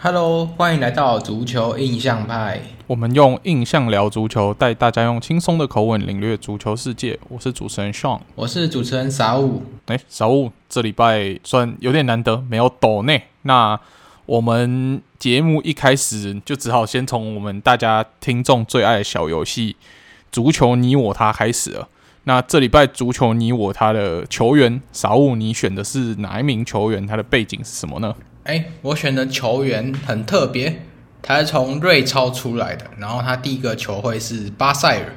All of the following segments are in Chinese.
Hello，欢迎来到足球印象派。我们用印象聊足球，带大家用轻松的口吻领略足球世界。我是主持人 Sean，我是主持人傻五。哎，傻五，这礼拜算有点难得，没有抖内。那我们节目一开始就只好先从我们大家听众最爱的小游戏“足球你我他”开始了。那这礼拜足球你我他的球员傻五，你选的是哪一名球员？他的背景是什么呢？哎，我选的球员很特别，他是从瑞超出来的，然后他第一个球会是巴塞尔，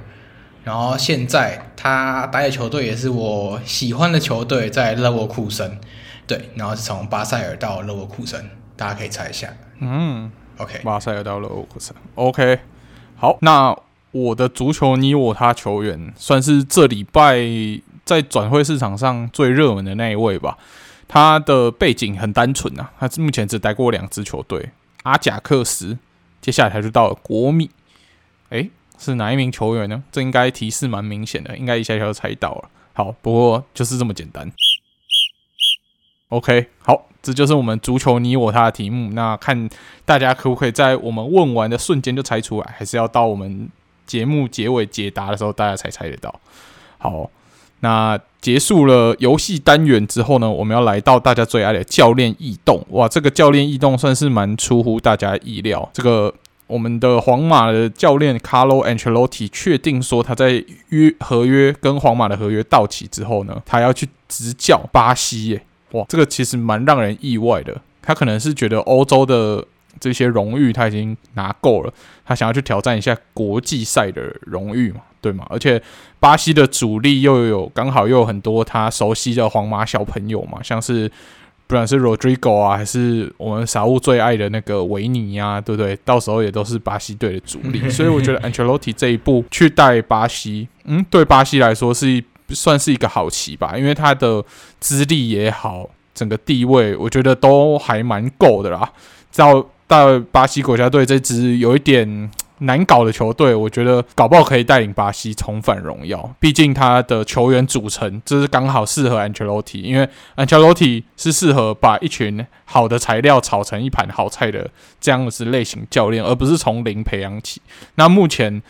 然后现在他待的球队也是我喜欢的球队，在勒沃库森，对，然后是从巴塞尔到勒沃库森，大家可以猜一下。嗯，OK，巴塞尔到勒沃库森，OK，好，那我的足球你我他球员算是这礼拜在转会市场上最热门的那一位吧。他的背景很单纯啊，他目前只待过两支球队，阿贾克斯，接下来他就到了国米，诶，是哪一名球员呢？这应该提示蛮明显的，应该一下就猜到了。好，不过就是这么简单。OK，好，这就是我们足球你我他的题目。那看大家可不可以在我们问完的瞬间就猜出来，还是要到我们节目结尾解答的时候大家才猜得到？好。那结束了游戏单元之后呢，我们要来到大家最爱的教练异动。哇，这个教练异动算是蛮出乎大家意料。这个我们的皇马的教练 Carlo Ancelotti 确定说，他在约合约跟皇马的合约到期之后呢，他要去执教巴西耶。哇，这个其实蛮让人意外的。他可能是觉得欧洲的这些荣誉他已经拿够了，他想要去挑战一下国际赛的荣誉嘛。对嘛？而且巴西的主力又有刚好又有很多他熟悉的皇马小朋友嘛，像是不管是 Rodrigo 啊，还是我们傻物最爱的那个维尼呀，对不对？到时候也都是巴西队的主力，所以我觉得 Ancelotti 这一步去带巴西，嗯，对巴西来说是算是一个好棋吧，因为他的资历也好，整个地位我觉得都还蛮够的啦。到到巴西国家队这支有一点。难搞的球队，我觉得搞不好可以带领巴西重返荣耀。毕竟他的球员组成，这是刚好适合安切洛蒂，因为安切洛蒂是适合把一群好的材料炒成一盘好菜的这样子类型教练，而不是从零培养起。那目前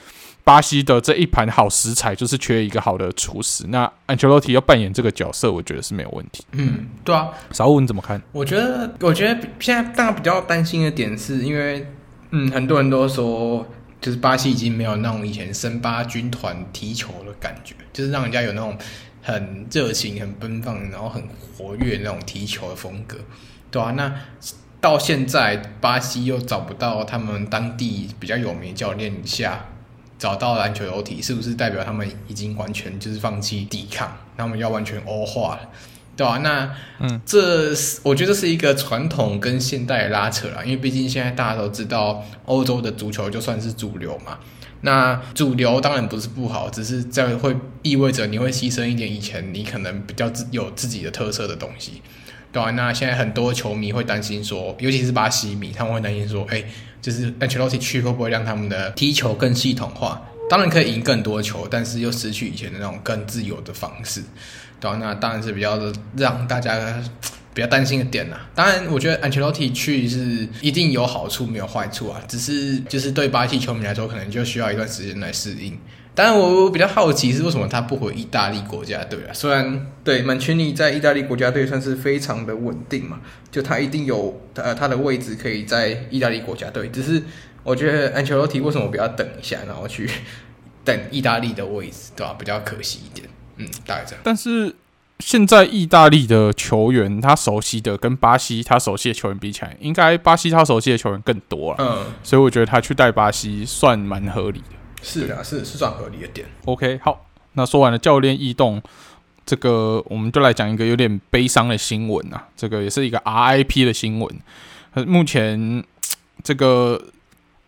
巴西的这一盘好食材，就是缺一个好的厨师。那安切洛蒂要扮演这个角色，我觉得是没有问题。嗯，对啊，小武你怎么看？我觉得，我觉得现在大家比较担心的点是因为，嗯，很多人都说。就是巴西已经没有那种以前森巴军团踢球的感觉，就是让人家有那种很热情、很奔放，然后很活跃那种踢球的风格，对啊，那到现在巴西又找不到他们当地比较有名的教练下找到篮球游体，是不是代表他们已经完全就是放弃抵抗，他们要完全欧化了？对啊，那嗯，这是我觉得这是一个传统跟现代的拉扯啦，因为毕竟现在大家都知道，欧洲的足球就算是主流嘛。那主流当然不是不好，只是这样会意味着你会牺牲一点以前你可能比较自有自己的特色的东西。对啊，那现在很多球迷会担心说，尤其是巴西迷，他们会担心说，哎，就是 Ancelotti 去会不会让他们的踢球更系统化？当然可以赢更多球，但是又失去以前的那种更自由的方式。对啊，那当然是比较的让大家比较担心的点啦。当然，我觉得安切洛蒂去是一定有好处，没有坏处啊。只是就是对巴西球迷来说，可能就需要一段时间来适应。当然，我比较好奇是为什么他不回意大利国家队啊？虽然对曼奇尼在意大利国家队算是非常的稳定嘛，就他一定有呃他的位置可以在意大利国家队。只是我觉得安切洛蒂为什么不要等一下，然后去等意大利的位置，对吧？比较可惜一点。嗯，大概这样。但是现在意大利的球员，他熟悉的跟巴西他熟悉的球员比起来，应该巴西他熟悉的球员更多了。嗯，所以我觉得他去带巴西算蛮合理的。是啊，是是算合理的点。OK，好，那说完了教练异动，这个我们就来讲一个有点悲伤的新闻啊。这个也是一个 RIP 的新闻。目前这个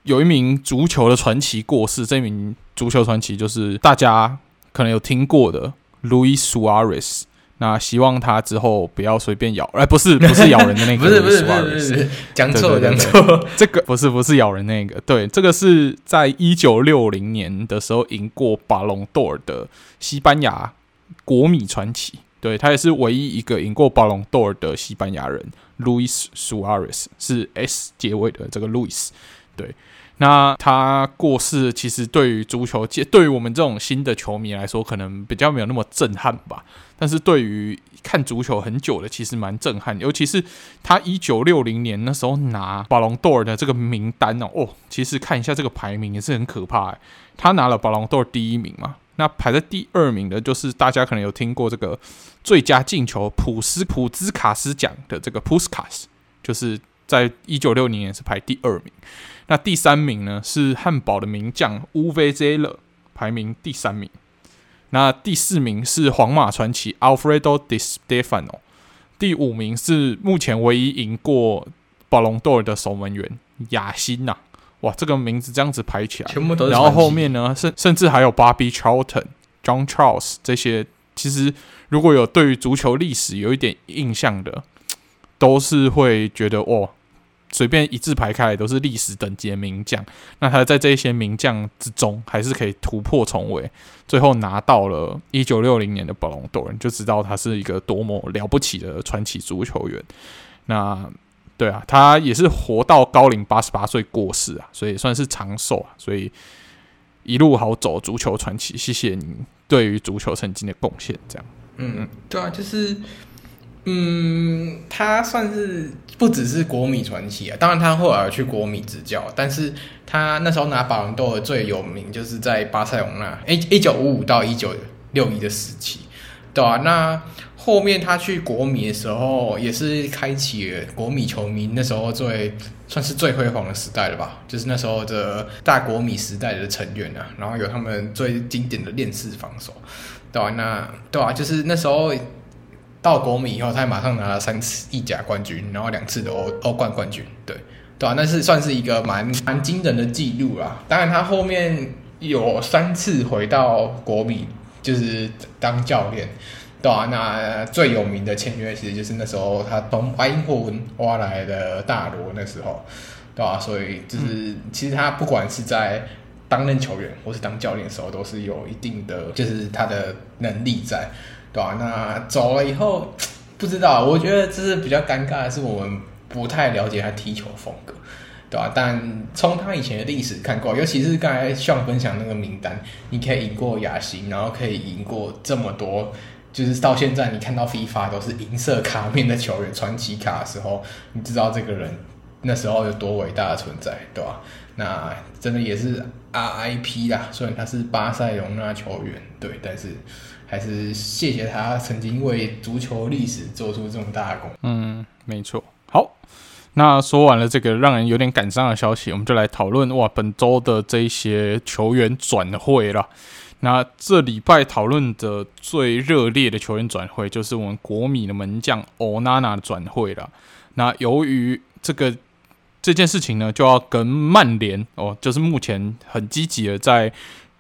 有一名足球的传奇过世，这名足球传奇就是大家可能有听过的。Luis Suarez，那希望他之后不要随便咬，哎，不是不是咬人的那个，不是不是不是，讲错讲错，这个不是不是咬人那个，对，这个是在一九六零年的时候赢过巴隆多尔的西班牙国米传奇，对，他也是唯一一个赢过巴隆多尔的西班牙人，Luis Suarez 是 S 结尾的这个 Luis。对，那他过世，其实对于足球界，对于我们这种新的球迷来说，可能比较没有那么震撼吧。但是对于看足球很久的，其实蛮震撼。尤其是他一九六零年那时候拿巴隆多尔的这个名单哦，哦，其实看一下这个排名也是很可怕。他拿了巴隆多尔第一名嘛，那排在第二名的，就是大家可能有听过这个最佳进球普斯普兹卡斯奖的这个普斯卡斯，就是在一九六零年是排第二名。那第三名呢是汉堡的名将乌维泽勒，排名第三名。那第四名是皇马传奇 Alfredo Di Stefano，第五名是目前唯一赢过巴隆多尔的守门员雅辛呐。哇，这个名字这样子排起来，全部都是。然后后面呢，甚甚至还有 Bobby Charlton、John Charles 这些，其实如果有对于足球历史有一点印象的，都是会觉得哇。随便一字排开来都是历史等级的名将，那他在这些名将之中还是可以突破重围，最后拿到了一九六零年的巴隆多人，就知道他是一个多么了不起的传奇足球员。那对啊，他也是活到高龄八十八岁过世啊，所以算是长寿啊，所以一路好走，足球传奇，谢谢你对于足球曾经的贡献。这样，嗯嗯，对啊，就是。嗯，他算是不只是国米传奇啊。当然，他后来去国米执教，但是他那时候拿巴伦多尔最有名，就是在巴塞隆那，一一九五五到一九六一的时期，对啊，那后面他去国米的时候，也是开启国米球迷那时候最算是最辉煌的时代了吧？就是那时候的大国米时代的成员啊，然后有他们最经典的链式防守，对啊，那对啊，就是那时候。到国米以后，他马上拿了三次意甲冠军，然后两次的欧欧冠冠军，对对啊，那是算是一个蛮蛮惊人的记录啦。当然，他后面有三次回到国米，就是当教练，对啊，那最有名的签约其实就是那时候他从埃因霍温挖来的大罗，那时候，对啊，所以就是、嗯、其实他不管是在担任球员或是当教练的时候，都是有一定的就是他的能力在。对啊，那走了以后，不知道，我觉得这是比较尴尬的是，我们不太了解他踢球风格，对吧？但从他以前的历史看过，尤其是刚才像分享那个名单，你可以赢过亚新，然后可以赢过这么多，就是到现在你看到 FIFA 都是银色卡面的球员传奇卡的时候，你知道这个人那时候有多伟大的存在，对吧？那真的也是 RIP 啦，虽然他是巴塞隆纳球员，对，但是。还是谢谢他曾经为足球历史做出这么大的贡。嗯，没错。好，那说完了这个让人有点感伤的消息，我们就来讨论哇，本周的这些球员转会了。那这礼拜讨论的最热烈的球员转会，就是我们国米的门将欧娜娜的转会了。那由于这个这件事情呢，就要跟曼联哦，就是目前很积极的在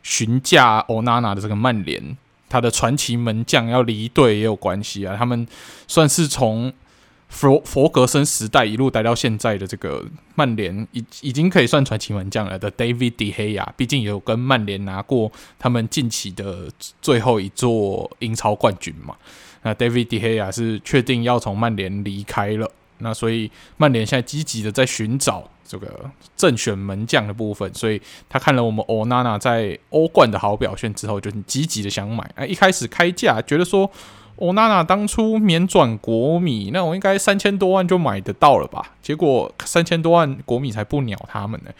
询价欧娜娜的这个曼联。他的传奇门将要离队也有关系啊，他们算是从佛佛格森时代一路待到现在的这个曼联，已已经可以算传奇门将了的 David De Gea，毕竟也有跟曼联拿过他们近期的最后一座英超冠军嘛。那 David De Gea 是确定要从曼联离开了，那所以曼联现在积极的在寻找。这个正选门将的部分，所以他看了我们欧娜娜在欧冠的好表现之后，就很积极的想买。哎，一开始开价觉得说，欧娜娜当初免转国米，那我应该三千多万就买得到了吧？结果三千多万国米才不鸟他们呢。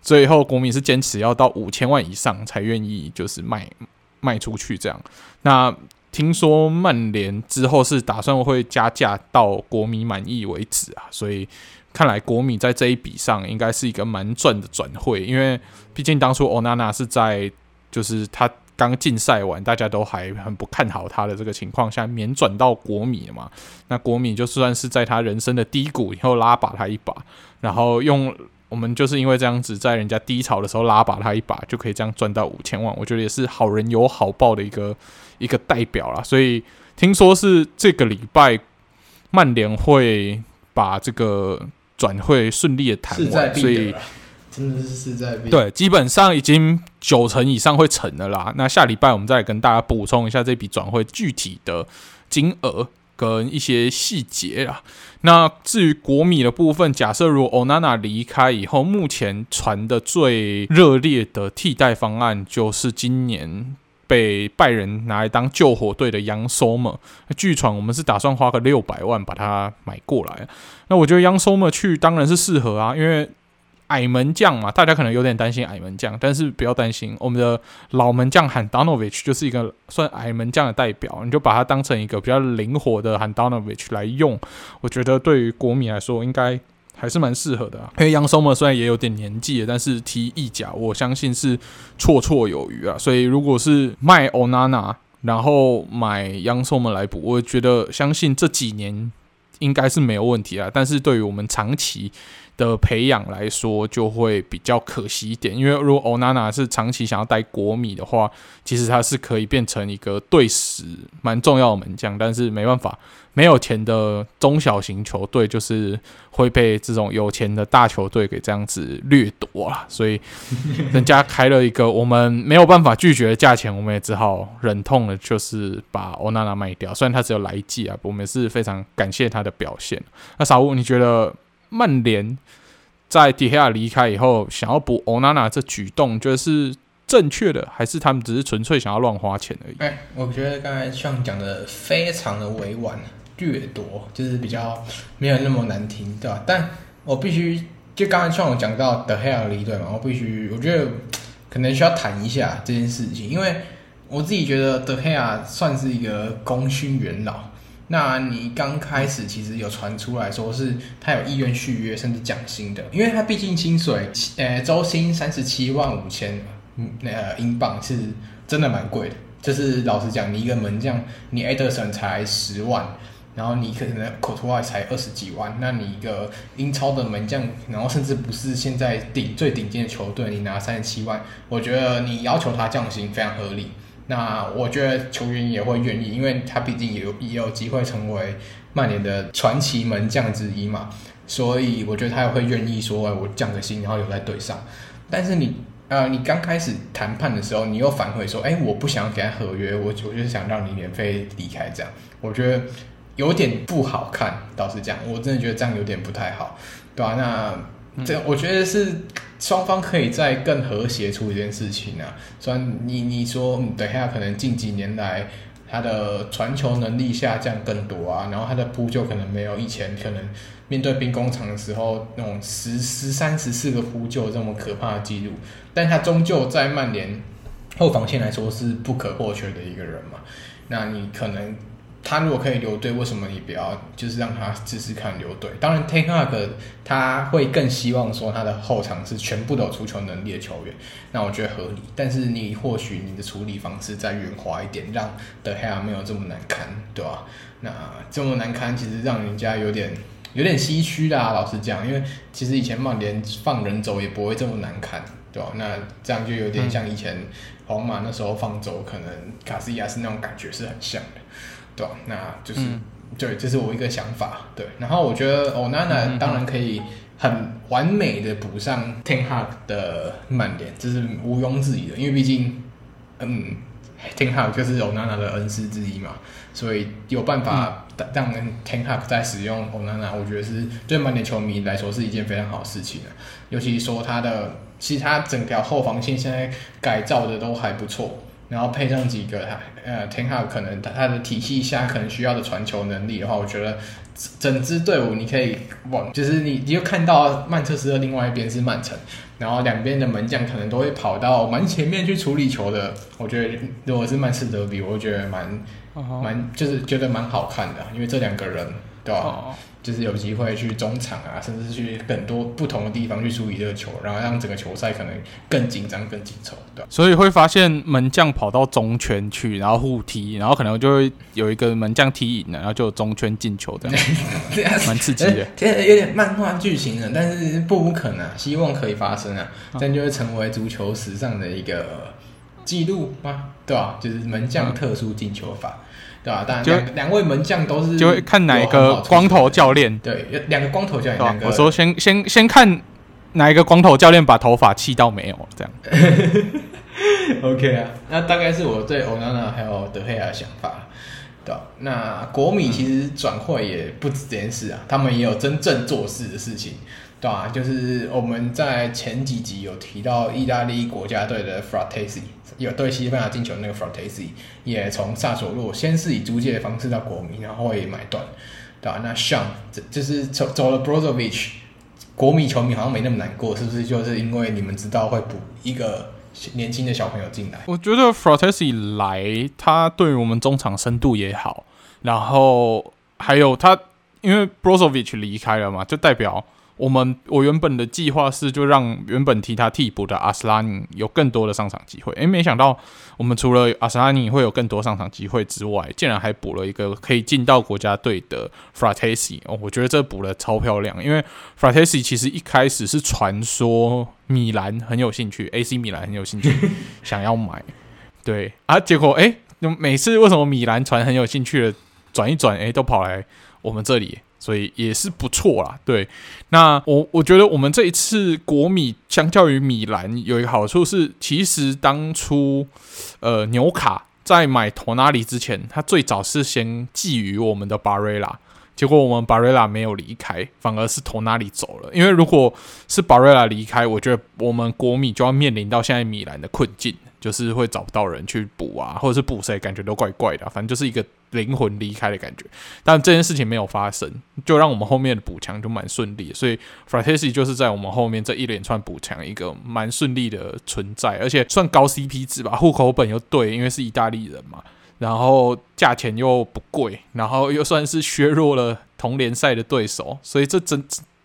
最后国米是坚持要到五千万以上才愿意就是卖卖出去这样。那听说曼联之后是打算会加价到国米满意为止啊，所以。看来国米在这一笔上应该是一个蛮赚的转会，因为毕竟当初欧娜娜是在就是他刚禁赛完，大家都还很不看好他的这个情况下免转到国米了嘛。那国米就算是在他人生的低谷以后拉拔他一把，然后用我们就是因为这样子在人家低潮的时候拉拔他一把，就可以这样赚到五千万，我觉得也是好人有好报的一个一个代表啦。所以听说是这个礼拜曼联会把这个。转会顺利的谈完，所以真的是势在必对，基本上已经九成以上会成的啦。那下礼拜我们再跟大家补充一下这笔转会具体的金额跟一些细节啊。那至于国米的部分，假设如果欧娜娜离开以后，目前传的最热烈的替代方案就是今年被拜仁拿来当救火队的杨索马。据传我们是打算花个六百万把它买过来。那我觉得杨索马去当然是适合啊，因为。矮门将嘛，大家可能有点担心矮门将，但是不要担心，我们的老门将 Handanovic 就是一个算矮门将的代表，你就把它当成一个比较灵活的 Handanovic 来用，我觉得对于国米来说应该还是蛮适合的啊。因为 Yann Sommer 虽然也有点年纪了，但是踢意甲我相信是绰绰有余啊。所以如果是卖 Onana，然后买 Yann Sommer 来补，我觉得相信这几年应该是没有问题啊。但是对于我们长期的培养来说就会比较可惜一点，因为如果欧娜娜是长期想要带国米的话，其实他是可以变成一个队史蛮重要的门将，但是没办法，没有钱的中小型球队就是会被这种有钱的大球队给这样子掠夺了，所以 人家开了一个我们没有办法拒绝的价钱，我们也只好忍痛的，就是把欧娜娜卖掉。虽然他只有来季啊，我们是非常感谢他的表现。那小吴，你觉得？曼联在迪亚离开以后，想要补欧娜娜这举动，觉得是正确的，还是他们只是纯粹想要乱花钱而已？哎，我觉得刚才像讲的非常的委婉，掠夺就是比较没有那么难听，对吧？但我必须就刚才像我讲到德黑亚离队嘛，我必须我觉得可能需要谈一下这件事情，因为我自己觉得德黑亚算是一个功勋元老。那你刚开始其实有传出来说是他有意愿续约甚至降薪的，因为他毕竟薪水，呃，周薪三十七万五千，那个英镑是真的蛮贵的。就是老实讲，你一个门将，你埃德森才十万，然后你可能科托瓦才二十几万，那你一个英超的门将，然后甚至不是现在顶最顶尖的球队，你拿三十七万，我觉得你要求他降薪非常合理。那我觉得球员也会愿意，因为他毕竟也有也有机会成为曼联的传奇门将之一嘛，所以我觉得他也会愿意说，我降个薪，然后留在队上。但是你呃，你刚开始谈判的时候，你又反悔说，哎，我不想给他合约，我我就是想让你免费离开，这样我觉得有点不好看。倒是这样，我真的觉得这样有点不太好，对吧？那这我觉得是。双方可以再更和谐处理这件事情啊。虽然你你说等下可能近几年来他的传球能力下降更多啊，然后他的扑救可能没有以前可能面对兵工厂的时候那种十十三十四个扑救这么可怕的记录，但他终究在曼联后防线来说是不可或缺的一个人嘛。那你可能。他如果可以留队，为什么你不要就是让他试试看留队？当然，Ten Hag 他会更希望说他的后场是全部都有出球能力的球员，那我觉得合理。但是你或许你的处理方式再圆滑一点，让 De Gea 没有这么难堪，对吧？那这么难堪，其实让人家有点有点唏嘘啦。老实讲，因为其实以前曼联放人走也不会这么难看，对吧？那这样就有点像以前皇马那时候放走可能卡西亚斯那种感觉是很像的。对，那就是、嗯、对，这是我一个想法。对，然后我觉得欧娜娜当然可以很完美的补上 Ten Hag 的曼联，这是毋庸置疑的。因为毕竟，嗯，Ten Hag 就是欧娜娜的恩师之一嘛，所以有办法让 Ten Hag 在使用欧娜娜，我觉得是对曼联球迷来说是一件非常好的事情。尤其说他的，其实他整条后防线现在改造的都还不错。然后配上几个他呃，Ten Hag 可能他他的体系下可能需要的传球能力的话，我觉得整支队伍你可以往，就是你你就看到曼彻斯特另外一边是曼城，然后两边的门将可能都会跑到蛮前面去处理球的。我觉得如果是曼彻德比，我觉得蛮蛮就是觉得蛮好看的，因为这两个人对吧？哦就是有机会去中场啊，甚至是去很多不同的地方去处理这个球，然后让整个球赛可能更紧张、更紧凑，对。所以会发现门将跑到中圈去，然后互踢，然后可能就会有一个门将踢赢了，然后就有中圈进球这样，蛮刺激的。其实有点漫画剧情了，但是不无可能，希望可以发生啊，这样就会成为足球史上的一个记录吗？对吧？就是门将特殊进球法。嗯对吧？当然，就两位门将都是就会看哪一个光头教练。对，两个光头教练。两个我说先先先看哪一个光头教练把头发气到没有这样。OK 啊，那大概是我对欧娜娜还有德黑亚的想法。对啊？那国米其实转会也不止这件事啊，他们也有真正做事的事情，对吧？就是我们在前几集有提到意大利国家队的 Frattesi，有对西班牙进球那个 Fratesi 也从萨索洛先是以租借的方式到国米，然后也买断，对吧？那像这就是走走了 Brozovic，国米球迷好像没那么难过，是不是？就是因为你们知道会补一个。年轻的小朋友进来，我觉得 Frattesi 来，他对于我们中场深度也好，然后还有他，因为 Brozovic 离开了嘛，就代表。我们我原本的计划是就让原本替他替补的阿斯拉尼有更多的上场机会，诶，没想到我们除了阿斯拉尼会有更多上场机会之外，竟然还补了一个可以进到国家队的哦，我觉得这补的超漂亮，因为 Frattesi 其实一开始是传说米兰很有兴趣，AC 米兰很有兴趣 想要买，对。啊，结果诶，每次为什么米兰传很有兴趣的转一转，诶，都跑来我们这里。所以也是不错啦，对。那我我觉得我们这一次国米相较于米兰有一个好处是，其实当初呃纽卡在买托纳里之前，他最早是先觊觎我们的巴瑞拉，结果我们巴瑞拉没有离开，反而是托纳里走了。因为如果是巴瑞拉离开，我觉得我们国米就要面临到现在米兰的困境。就是会找不到人去补啊，或者是补谁，感觉都怪怪的，反正就是一个灵魂离开的感觉。但这件事情没有发生，就让我们后面的补强就蛮顺利。所以 Frattesi 就是在我们后面这一连串补强一个蛮顺利的存在，而且算高 CP 值吧，户口本又对，因为是意大利人嘛，然后价钱又不贵，然后又算是削弱了同联赛的对手，所以这整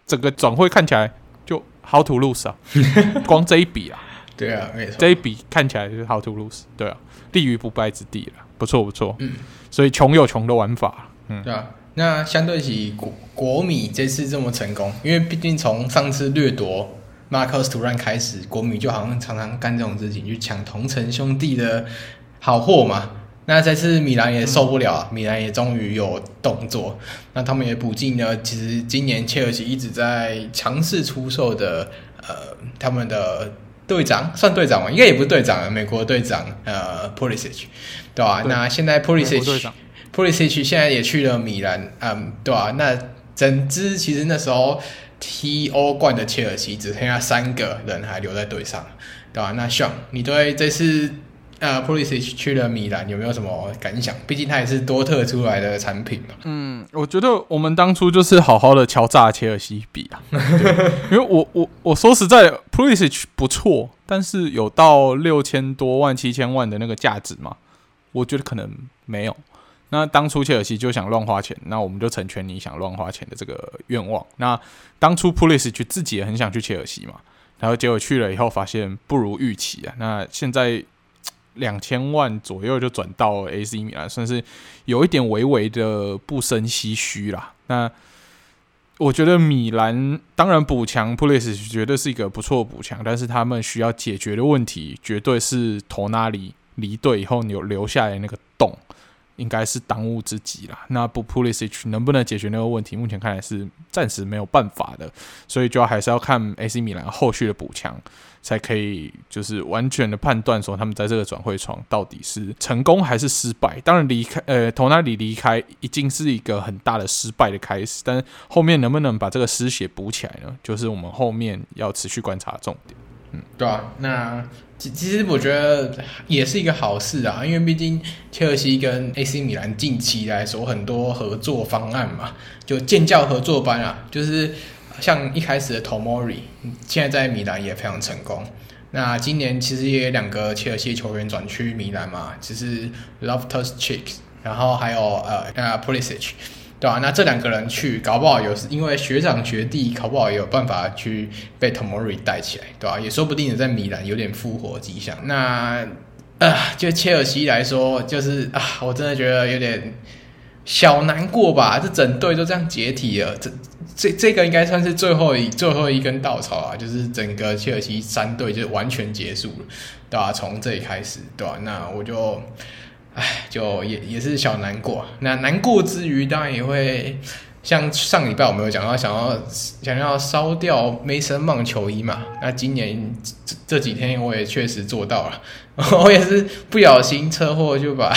整个转会看起来就 how to lose 啊，光这一笔啊。对啊，没错，这一笔看起来就是 how to lose，对啊，立于不败之地了，不错不错，嗯，所以穷有穷的玩法，嗯，对啊，那相对起国国米这次这么成功，因为毕竟从上次掠夺马克斯图兰开始，国米就好像常常干这种事情，去抢同城兄弟的好货嘛。那这次米兰也受不了，嗯、米兰也终于有动作，那他们也补进了，其实今年切尔西一直在强势出售的，呃，他们的。队长算队长吗？应该也不是队长啊，美国队长呃 p o l i s i c 对吧？对，那现在 p o l i s i c p o l i s i c 现在也去了米兰，嗯，对吧？那整支其实那时候踢欧冠的切尔西只剩下三个人还留在队上，对吧？那 Sean，你对这次？呃 p o l i s i c 去了米兰有没有什么感想？毕竟他也是多特出来的产品嘛。嗯，我觉得我们当初就是好好的敲诈切尔西比啊，因为我我我说实在 p o l i s i c 不错，但是有到六千多万、七千万的那个价值嘛？我觉得可能没有。那当初切尔西就想乱花钱，那我们就成全你想乱花钱的这个愿望。那当初 p o l i s i c 自己也很想去切尔西嘛，然后结果去了以后发现不如预期啊。那现在。两千万左右就转到 AC 米兰，算是有一点微微的不胜唏嘘啦。那我觉得米兰当然补强 Pulis 绝对是一个不错的补强，但是他们需要解决的问题绝对是托纳里离队以后有留下来那个洞。应该是当务之急啦。那不 Pulis 能不能解决那个问题？目前看来是暂时没有办法的，所以就要还是要看 AC 米兰后续的补强，才可以就是完全的判断说他们在这个转会窗到底是成功还是失败。当然离开呃，从那里离开已经是一个很大的失败的开始，但后面能不能把这个失血补起来呢？就是我们后面要持续观察重点。嗯，对啊，那。其其实我觉得也是一个好事啊，因为毕竟切尔西跟 AC 米兰近期来说很多合作方案嘛，就建教合作班啊，就是像一开始的 Tomori，现在在米兰也非常成功。那今年其实也有两个切尔西球员转去米兰嘛，就是 Loftus-Cheek，然后还有呃呃 Pulisic。对啊，那这两个人去，搞不好有因为学长学弟，搞不好也有办法去被 Tomori 带起来，对吧、也说不定在米兰有点复活迹象。那呃，就切尔西来说，就是啊，我真的觉得有点小难过吧。这整队都这样解体了，这这这个应该算是最后一最后一根稻草啊，就是整个切尔西三队就完全结束了，对吧、啊？从这里开始，对吧、啊？那我就。唉，就也也是小难过。那难过之余，当然也会像上礼拜我们有讲到，想要想要烧掉 Mason Mount 球衣嘛？那今年这这几天我也确实做到了，我也是不小心车祸就把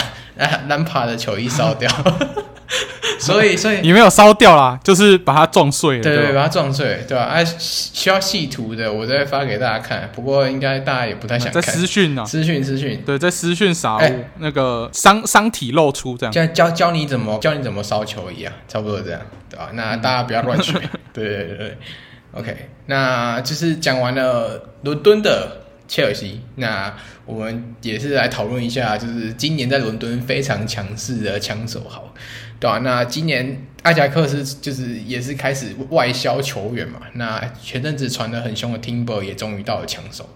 兰帕的球衣烧掉。所以，所以你没有烧掉啦，就是把它撞碎了。对对，把它撞碎，对吧？啊，需要细图的，我再发给大家看。不过，应该大家也不太想看。在私讯啊，私讯私讯，对，在私讯啥物那个伤伤体露出这样。教教教你怎么教你怎么烧球一样，差不多这样，对吧？那大家不要乱学。对对对对，OK，那就是讲完了伦敦的切尔西，那我们也是来讨论一下，就是今年在伦敦非常强势的枪手，好。对啊，那今年阿贾克斯就是也是开始外销球员嘛。那前阵子传得很凶的 Timber 也终于到了枪手，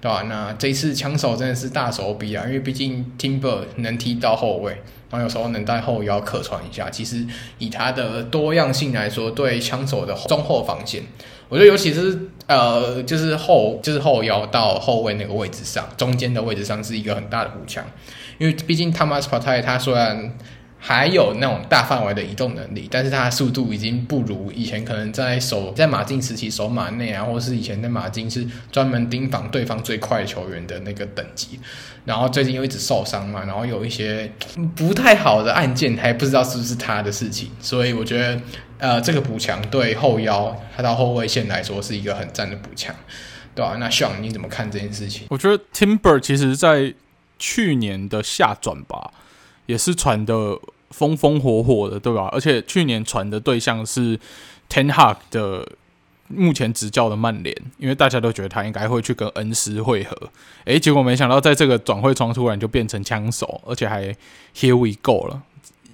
对吧？那这一次枪手真的是大手笔啊，因为毕竟 Timber 能踢到后卫，然后有时候能带后腰客串一下。其实以他的多样性来说，对枪手的中后防线，我觉得尤其是呃，就是后就是后腰到后卫那个位置上，中间的位置上是一个很大的补强。因为毕竟 Thomas Partey 他虽然还有那种大范围的移动能力，但是他的速度已经不如以前，可能在守在马竞时期守马内啊，或是以前在马竞是专门盯防对方最快的球员的那个等级。然后最近又一直受伤嘛，然后有一些不太好的案件，还不知道是不是他的事情。所以我觉得，呃，这个补强对后腰他到后卫线来说是一个很赞的补强，对吧？那 s 你怎么看这件事情？我觉得 Timber 其实在去年的下转吧。也是传的风风火火的，对吧？而且去年传的对象是 Ten Hag 的目前执教的曼联，因为大家都觉得他应该会去跟恩师会合，诶，结果没想到在这个转会窗突然就变成枪手，而且还 Here we go 了。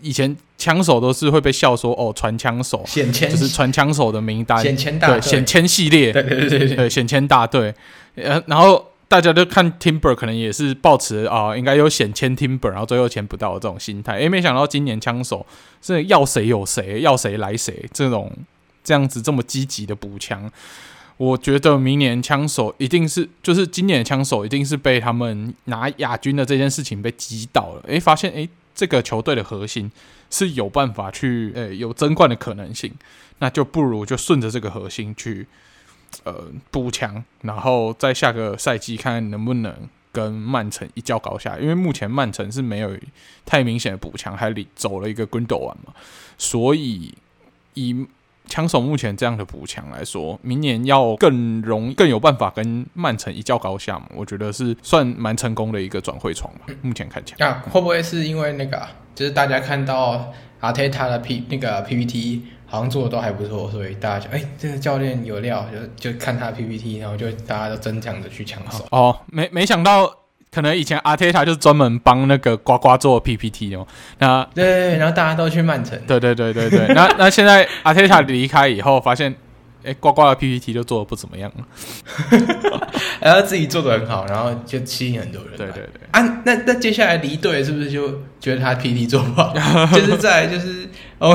以前枪手都是会被笑说哦，传枪手，就是传枪手的名单，选签大队，选签系列，对对对对，对选签大队，呃，然后。大家都看 Timber，可能也是抱持啊，应该有险签 Timber，然后最后签不到的这种心态。诶，没想到今年枪手是要谁有谁，要谁来谁，这种这样子这么积极的补强，我觉得明年枪手一定是，就是今年的枪手一定是被他们拿亚军的这件事情被击倒了。诶，发现诶，这个球队的核心是有办法去，诶，有争冠的可能性，那就不如就顺着这个核心去。呃，补强，然后在下个赛季看看能不能跟曼城一较高下，因为目前曼城是没有太明显的补强，还里走了一个 g u n d o 嘛，所以以枪手目前这样的补强来说，明年要更容、更有办法跟曼城一较高下嘛，我觉得是算蛮成功的一个转会窗吧。目前看起来，啊，会不会是因为那个，就是大家看到阿泰塔的 P 那个 PPT？好像做的都还不错，所以大家就哎、欸，这个教练有料，就就看他 PPT，然后就大家都争抢着去抢手。哦，没没想到，可能以前阿泰塔就是专门帮那个呱呱做 PPT 哦。那对，对，对，然后大家都去曼城。对对对对对。那 那现在阿泰塔离开以后，发现哎，呱呱的 PPT 就做的不怎么样了。然后自己做的很好，然后就吸引很多人。对对对。啊，那那接下来离队是不是就觉得他 PPT 做不好？就是在就是哦。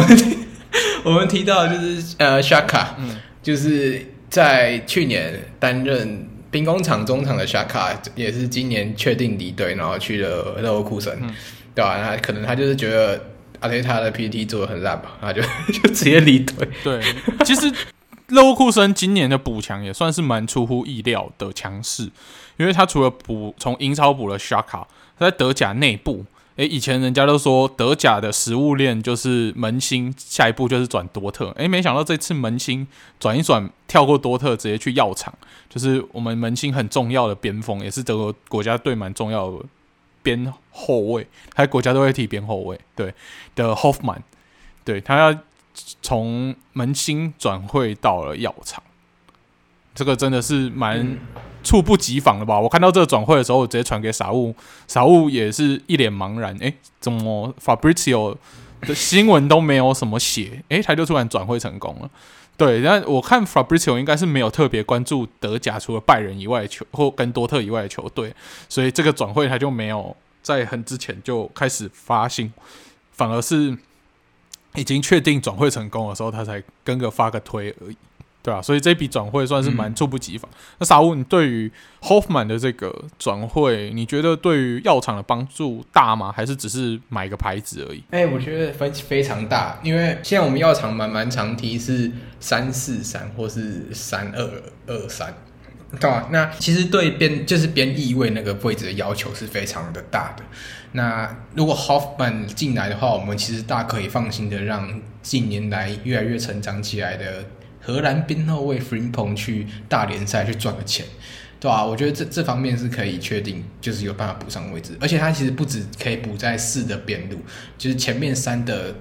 我们提到就是呃，Shaka，嗯，就是在去年担任兵工厂中场的 Shaka，也是今年确定离队，然后去了勒沃库森，嗯、对吧、啊？那可能他就是觉得阿雷塔的 PPT 做的很烂吧，他就 就直接离队。对，其实勒沃库森今年的补强也算是蛮出乎意料的强势，因为他除了补从英超补了 Shaka，他在德甲内部。诶，以前人家都说德甲的食物链就是门兴，下一步就是转多特。诶，没想到这次门兴转一转，跳过多特，直接去药厂，就是我们门兴很重要的边锋，也是德国国家队蛮重要的边后卫，他国家队会踢边后卫，对的 Hoffman，对他要从门兴转会到了药厂，这个真的是蛮。嗯猝不及防的吧？我看到这个转会的时候，我直接传给傻物，傻物也是一脸茫然。诶，怎么 Fabrizio 的新闻都没有什么写？诶，他就突然转会成功了。对，但我看 Fabrizio 应该是没有特别关注德甲除了拜仁以外的球或跟多特以外的球队，所以这个转会他就没有在很之前就开始发信，反而是已经确定转会成功的时候，他才跟个发个推而已。对啊，所以这笔转会算是蛮猝不及防。嗯、那傻乌，你对于 Hoffman 的这个转会，你觉得对于药厂的帮助大吗？还是只是买个牌子而已？哎、欸，我觉得分非常大，因为现在我们药厂蛮蛮常提是三四三或是三二二三，对吧、啊？那其实对边就是边翼位那个位置的要求是非常的大的。那如果 Hoffman 进来的话，我们其实大可以放心的让近年来越来越成长起来的。荷兰边后卫弗林蓬去大联赛去赚个钱，对吧、啊？我觉得这这方面是可以确定，就是有办法补上位置。而且他其实不止可以补在四的边路，就是前面三的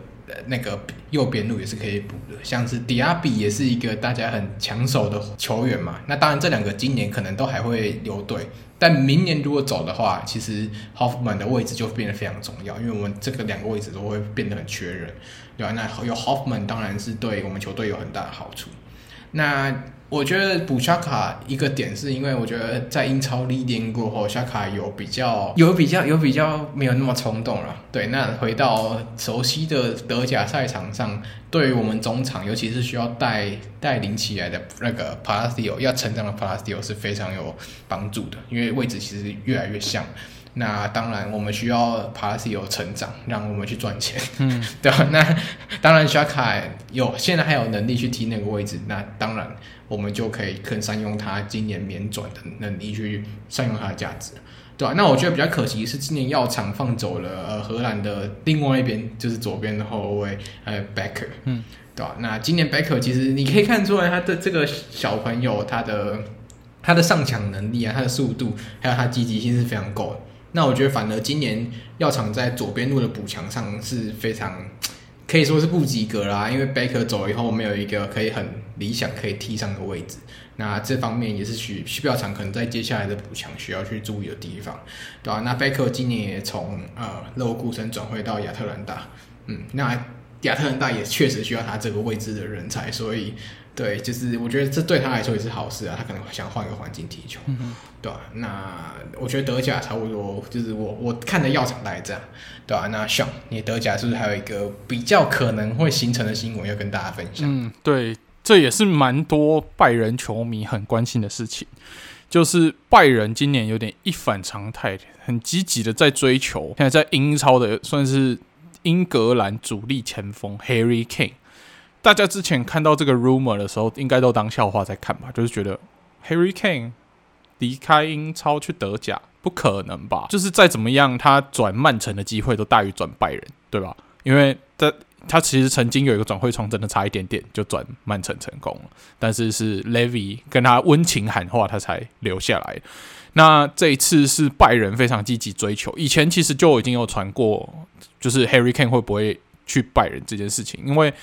那个右边路也是可以补的。像是迪亚比也是一个大家很抢手的球员嘛。那当然这两个今年可能都还会留队，但明年如果走的话，其实 Hoffman 的位置就变得非常重要，因为我们这个两个位置都会变得很缺人。对啊，那有 Hoffman 当然是对我们球队有很大的好处。那我觉得补沙卡一个点是因为我觉得在英超历练过后，沙卡有比较有比较有比较没有那么冲动了。对，那回到熟悉的德甲赛场上，对于我们中场，尤其是需要带带领起来的那个 Palacio 要成长的 Palacio 是非常有帮助的，因为位置其实越来越像。那当然，我们需要 Palacio 成长，让我们去赚钱，嗯，对吧？那当然，Xhaka 有现在还有能力去踢那个位置，那当然我们就可以更善用他今年免转的能力去善用他的价值，对吧？那我觉得比较可惜是今年药厂放走了呃荷兰的另外一边，就是左边的后卫呃 Becker，嗯，对吧？那今年 Becker 其实你可以看出来他的这个小朋友他的他的上抢能力啊，他的速度还有他积极性是非常够的。那我觉得，反而今年药厂在左边路的补强上是非常可以说是不及格啦，因为 Baker 走了以后，没有一个可以很理想可以踢上的位置。那这方面也是需需要厂可能在接下来的补强需要去注意的地方，对吧、啊？那贝克今年也从呃勒沃库森转会到亚特兰大，嗯，那亚特兰大也确实需要他这个位置的人才，所以。对，就是我觉得这对他来说也是好事啊，他可能想换个环境踢球，嗯、对吧、啊？那我觉得德甲差不多，就是我我看的药厂大概这样，对吧、啊？那像你德甲是不是还有一个比较可能会形成的新闻要跟大家分享？嗯，对，这也是蛮多拜仁球迷很关心的事情，就是拜仁今年有点一反常态，很积极的在追求，现在在英超的算是英格兰主力前锋 Harry Kane。大家之前看到这个 rumor 的时候，应该都当笑话在看吧？就是觉得 Harry Kane 离开英超去德甲不可能吧？就是再怎么样，他转曼城的机会都大于转拜仁，对吧？因为他他其实曾经有一个转会窗，真的差一点点就转曼城成功了，但是是 Levy 跟他温情喊话，他才留下来。那这一次是拜仁非常积极追求，以前其实就已经有传过，就是 Harry Kane 会不会去拜仁这件事情，因为。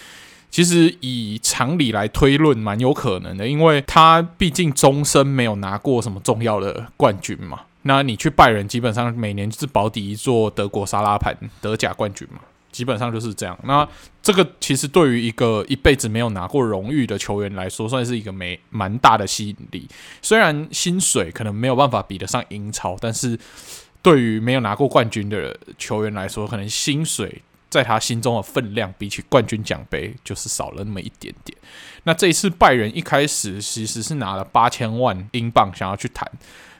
其实以常理来推论，蛮有可能的，因为他毕竟终身没有拿过什么重要的冠军嘛。那你去拜仁，基本上每年就是保底一座德国沙拉盘德甲冠军嘛，基本上就是这样。那这个其实对于一个一辈子没有拿过荣誉的球员来说，算是一个没蛮大的吸引力。虽然薪水可能没有办法比得上英超，但是对于没有拿过冠军的球员来说，可能薪水。在他心中的分量，比起冠军奖杯就是少了那么一点点。那这一次拜仁一开始其实是拿了八千万英镑想要去谈，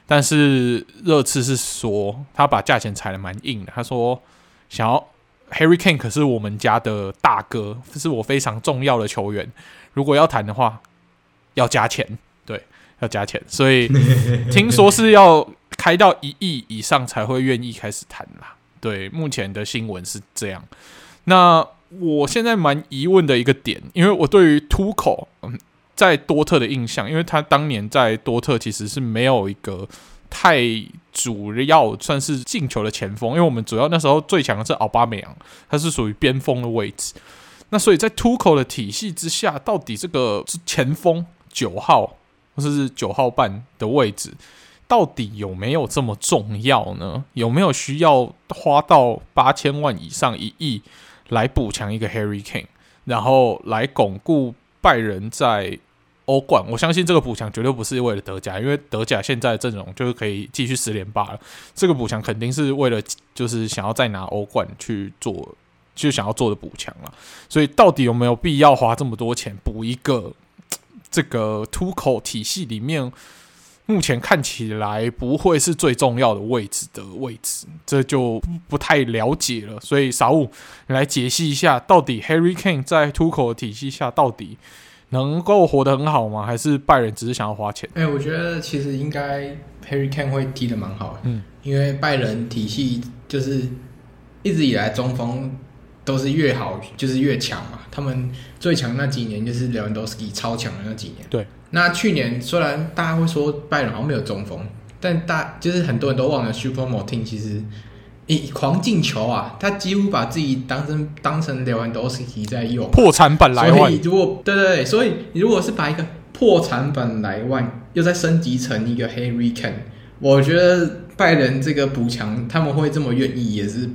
但是热刺是说他把价钱踩得蛮硬的。他说想要 Harry Kane 可是我们家的大哥，是我非常重要的球员。如果要谈的话，要加钱，对，要加钱。所以听说是要开到一亿以上才会愿意开始谈啦。对，目前的新闻是这样。那我现在蛮疑问的一个点，因为我对于突口嗯在多特的印象，因为他当年在多特其实是没有一个太主要算是进球的前锋，因为我们主要那时候最强的是奥巴梅扬，他是属于边锋的位置。那所以在突口的体系之下，到底这个前锋九号或者是九号半的位置？到底有没有这么重要呢？有没有需要花到八千万以上一亿来补强一个 Harry Kane，然后来巩固拜仁在欧冠？我相信这个补强绝对不是为了德甲，因为德甲现在的阵容就是可以继续十连霸了。这个补强肯定是为了就是想要再拿欧冠去做，就想要做的补强了。所以到底有没有必要花这么多钱补一个？这个突口体系里面，目前看起来不会是最重要的位置的位置，这就不太了解了。所以，傻物，你来解析一下，到底 Harry Kane 在突口体系下到底能够活得很好吗？还是拜仁只是想要花钱？哎、欸，我觉得其实应该 Harry Kane 会踢得蛮好的，嗯，因为拜仁体系就是一直以来中锋都是越好就是越强嘛。他们最强那几年就是 Lewandowski 超强的那几年。对，那去年虽然大家会说拜仁好像没有中锋，但大就是很多人都忘了 Choupo-Moting 其实。一狂进球啊！他几乎把自己当成当成 Lewandowski 在用，破产版莱万。如果对对对，所以你如果是把一个破产版来万又再升级成一个 Harry Kane，我觉得拜仁这个补强他们会这么愿意，也是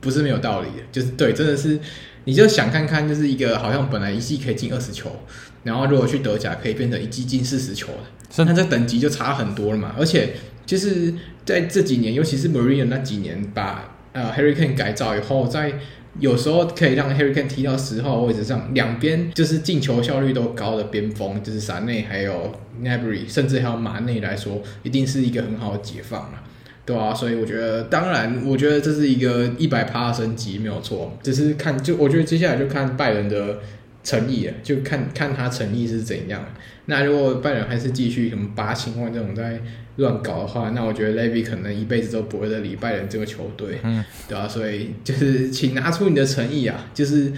不是没有道理的。就是对，真的是你就想看看，就是一个好像本来一季可以进二十球，然后如果去德甲可以变成一季进四十球的，那这等级就差很多了嘛，而且。就是在这几年，尤其是 Mourinho 那几年，把呃 Harry Kane 改造以后，在有时候可以让 Harry Kane 踢到十号位置上，两边就是进球效率都高的边锋，就是萨内还有 Gnabry，甚至还有马内来说，一定是一个很好的解放了，对啊，所以我觉得，当然，我觉得这是一个一百趴的升级没有错，只是看就我觉得接下来就看拜仁的诚意了，就看看他诚意是怎样。那如果拜仁还是继续什么八千万这种在乱搞的话，那我觉得 Levy 可能一辈子都不会再理拜仁这个球队，嗯，对啊，所以就是请拿出你的诚意啊，就是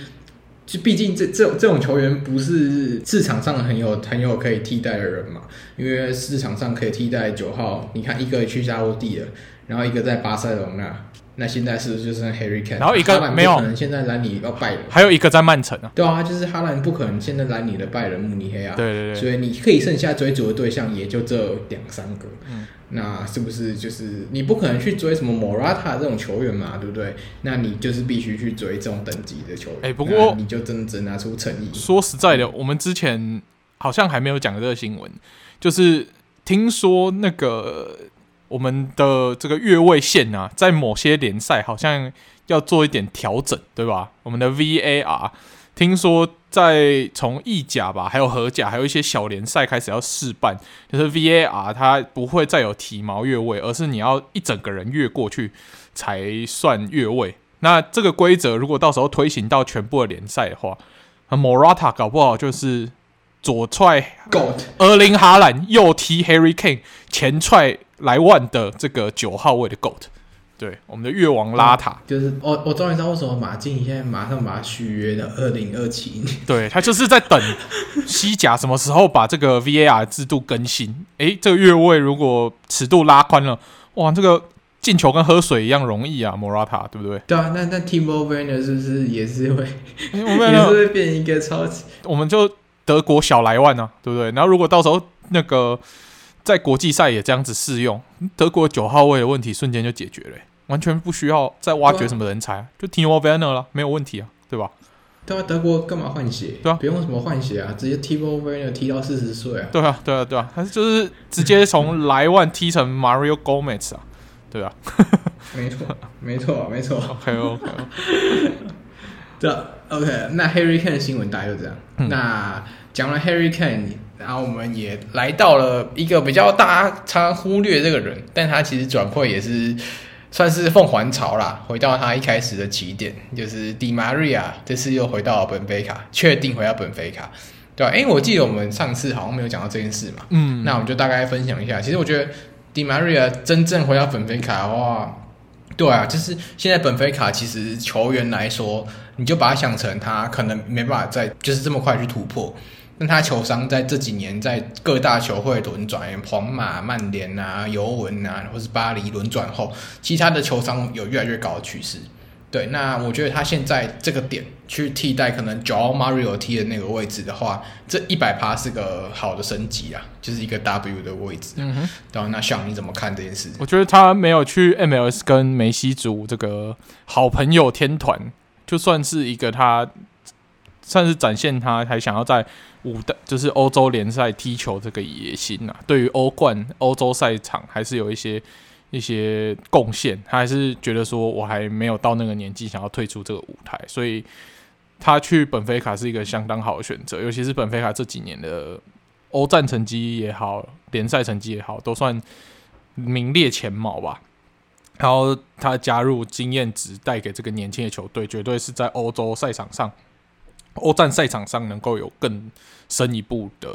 就毕竟这这种这种球员不是市场上很有很有可以替代的人嘛，因为市场上可以替代九号，你看一个去加欧地了，然后一个在巴塞隆纳。那现在是不是就是 Harry Kane？然后一个没有，可能现在来你要拜仁，还有一个在曼城啊。对啊，就是哈兰不可能现在来你的拜仁慕尼黑啊。对对对。所以你可以剩下追逐的对象也就这两三个。嗯。那是不是就是你不可能去追什么 Morata 这种球员嘛？对不对？那你就是必须去追这种等级的球员。哎、欸，不过你就真的只能拿出诚意。说实在的，我们之前好像还没有讲这个新闻，就是听说那个。我们的这个越位线啊，在某些联赛好像要做一点调整，对吧？我们的 VAR 听说在从意甲吧，还有荷甲，还有一些小联赛开始要试办，就是 VAR 它不会再有体毛越位，而是你要一整个人越过去才算越位。那这个规则如果到时候推行到全部的联赛的话，那 Morata 搞不好就是左踹 Goat 厄林哈兰，右踢 Harry Kane，前踹。莱万的这个九号位的 GOAT，对，我们的越王拉塔，嗯、就是我我终于知道为什么马竞现在马上把他续约到二零二七年，对，他就是在等西甲什么时候把这个 VAR 制度更新。诶，这个越位如果尺度拉宽了，哇，这个进球跟喝水一样容易啊，Morata，对不对？对啊，那那 Timo Werner 是不是也是会，我们也是会变一个超级？我们就德国小莱万啊，对不对？然后如果到时候那个。在国际赛也这样子适用，德国九号位的问题瞬间就解决了，完全不需要再挖掘什么人才，啊、就 Timo Werner 了，没有问题啊，对吧？对啊，德国干嘛换血？对啊，不用什么换血啊，直接 Timo Werner 踢到四十岁啊。对啊，对啊，对啊，他就是直接从莱万踢成 Mario Gomez 啊，对啊，没错，没错，没错。OK OK。对，OK，那 Harry Kane 的新闻大概就这样。嗯、那讲了 Harry Kane。然后我们也来到了一个比较大家常忽略这个人，但他其实转会也是算是凤凰巢啦，回到他一开始的起点，就是迪玛瑞亚这次又回到了本菲卡，确定回到本菲卡，对吧？诶，我记得我们上次好像没有讲到这件事嘛，嗯，那我们就大概分享一下。其实我觉得迪玛瑞亚真正回到本菲卡的话，对啊，就是现在本菲卡其实球员来说，你就把它想成他可能没办法再就是这么快去突破。那他球商在这几年在各大球会轮转，皇马、曼联啊、尤文啊，或是巴黎轮转后，其他的球商有越来越高的趋势。对，那我觉得他现在这个点去替代可能 Joao Mario 踢的那个位置的话，这一百趴是个好的升级啊，就是一个 W 的位置。嗯哼，然后那像你怎么看这件事？我觉得他没有去 MLS 跟梅西组这个好朋友天团，就算是一个他。算是展现他还想要在五的，就是欧洲联赛踢球这个野心呐、啊。对于欧冠、欧洲赛场还是有一些一些贡献。他还是觉得说，我还没有到那个年纪，想要退出这个舞台，所以他去本菲卡是一个相当好的选择。尤其是本菲卡这几年的欧战成绩也好，联赛成绩也好，都算名列前茅吧。然后他加入经验值带给这个年轻的球队，绝对是在欧洲赛场上、欧战赛场上能够有更深一步的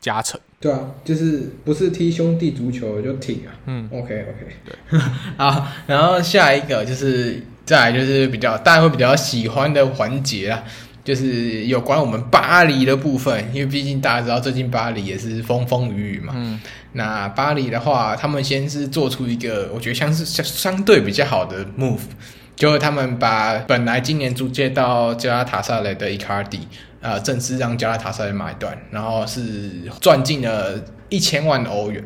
加成。对啊，就是不是踢兄弟足球就挺啊。嗯，OK OK，对。好，然后下一个就是再来就是比较大家会比较喜欢的环节啊，就是有关我们巴黎的部分，因为毕竟大家知道最近巴黎也是风风雨雨嘛。嗯。那巴黎的话，他们先是做出一个我觉得像是相相对比较好的 move，就是他们把本来今年租借到加拉塔萨雷的伊卡迪，呃，正式让加拉塔萨雷买断，然后是赚进了一千万欧元，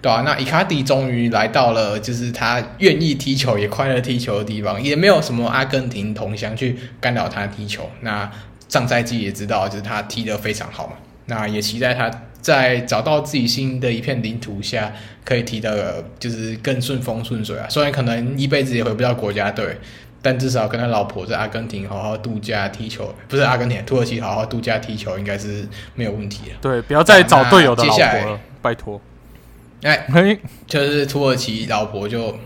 对、啊？那伊卡迪终于来到了就是他愿意踢球也快乐踢球的地方，也没有什么阿根廷同乡去干扰他踢球。那上赛季也知道，就是他踢得非常好嘛，那也期待他。在找到自己新的一片领土下，可以踢的，就是更顺风顺水啊。虽然可能一辈子也回不到国家队，但至少跟他老婆在阿根廷好好度假踢球，不是阿根廷，土耳其好好度假踢球，应该是没有问题的。对，不要再找队友的老婆了，拜托。哎，嘿，就是土耳其老婆就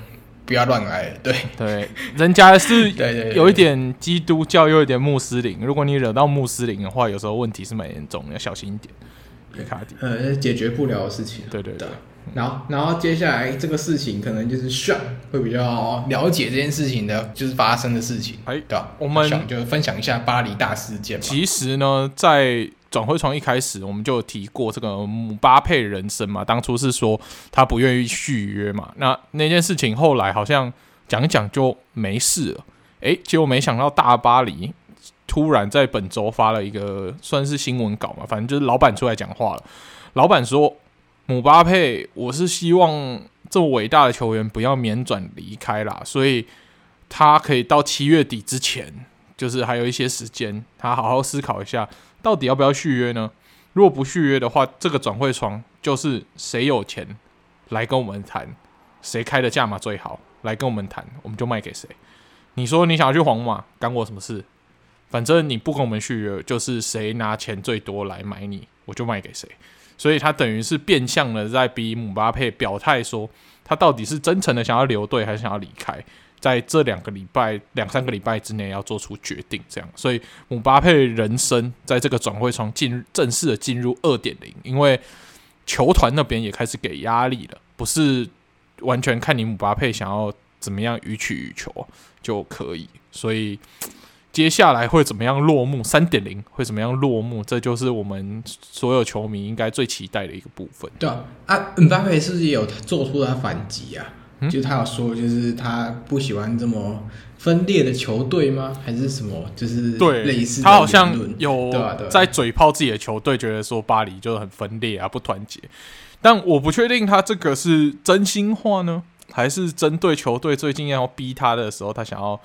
不要乱来了。对对，人家是 有一点基督教，又有一点穆斯林。如果你惹到穆斯林的话，有时候问题是蛮严重的，要小心一点。呃，解决不了的事情。对对对。然后，然后接下来这个事情可能就是 Sean 会比较了解这件事情的，就是发生的事情。哎，对吧？我们想就分享一下巴黎大事件。其实呢，在转会窗一开始，我们就提过这个姆巴佩人生嘛。当初是说他不愿意续约嘛。那那件事情后来好像讲一讲就没事了。哎，结果没想到大巴黎。突然在本周发了一个算是新闻稿嘛，反正就是老板出来讲话了。老板说：“姆巴佩，我是希望这么伟大的球员不要免转离开啦，所以他可以到七月底之前，就是还有一些时间，他好好思考一下，到底要不要续约呢？如果不续约的话，这个转会窗就是谁有钱来跟我们谈，谁开的价码最好来跟我们谈，我们就卖给谁。你说你想要去皇马，干我什么事？”反正你不跟我们续约，就是谁拿钱最多来买你，我就卖给谁。所以他等于是变相的在逼姆巴佩表态说，他到底是真诚的想要留队，还是想要离开，在这两个礼拜、两三个礼拜之内要做出决定。这样，所以姆巴佩人生在这个转会窗进正式的进入二点零，因为球团那边也开始给压力了，不是完全看你姆巴佩想要怎么样予取予求就可以，所以。接下来会怎么样落幕？三点零会怎么样落幕？这就是我们所有球迷应该最期待的一个部分。对啊，啊，姆巴佩是不是也有做出他反击啊？嗯、就他有说，就是他不喜欢这么分裂的球队吗？还是什么？就是对类似他好像有在嘴炮自己的球队，觉得说巴黎就是很分裂啊，不团结。但我不确定他这个是真心话呢，还是针对球队最近要逼他的时候，他想要。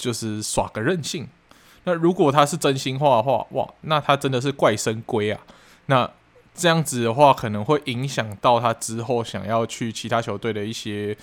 就是耍个任性，那如果他是真心话的话，哇，那他真的是怪深闺啊！那这样子的话，可能会影响到他之后想要去其他球队的一些，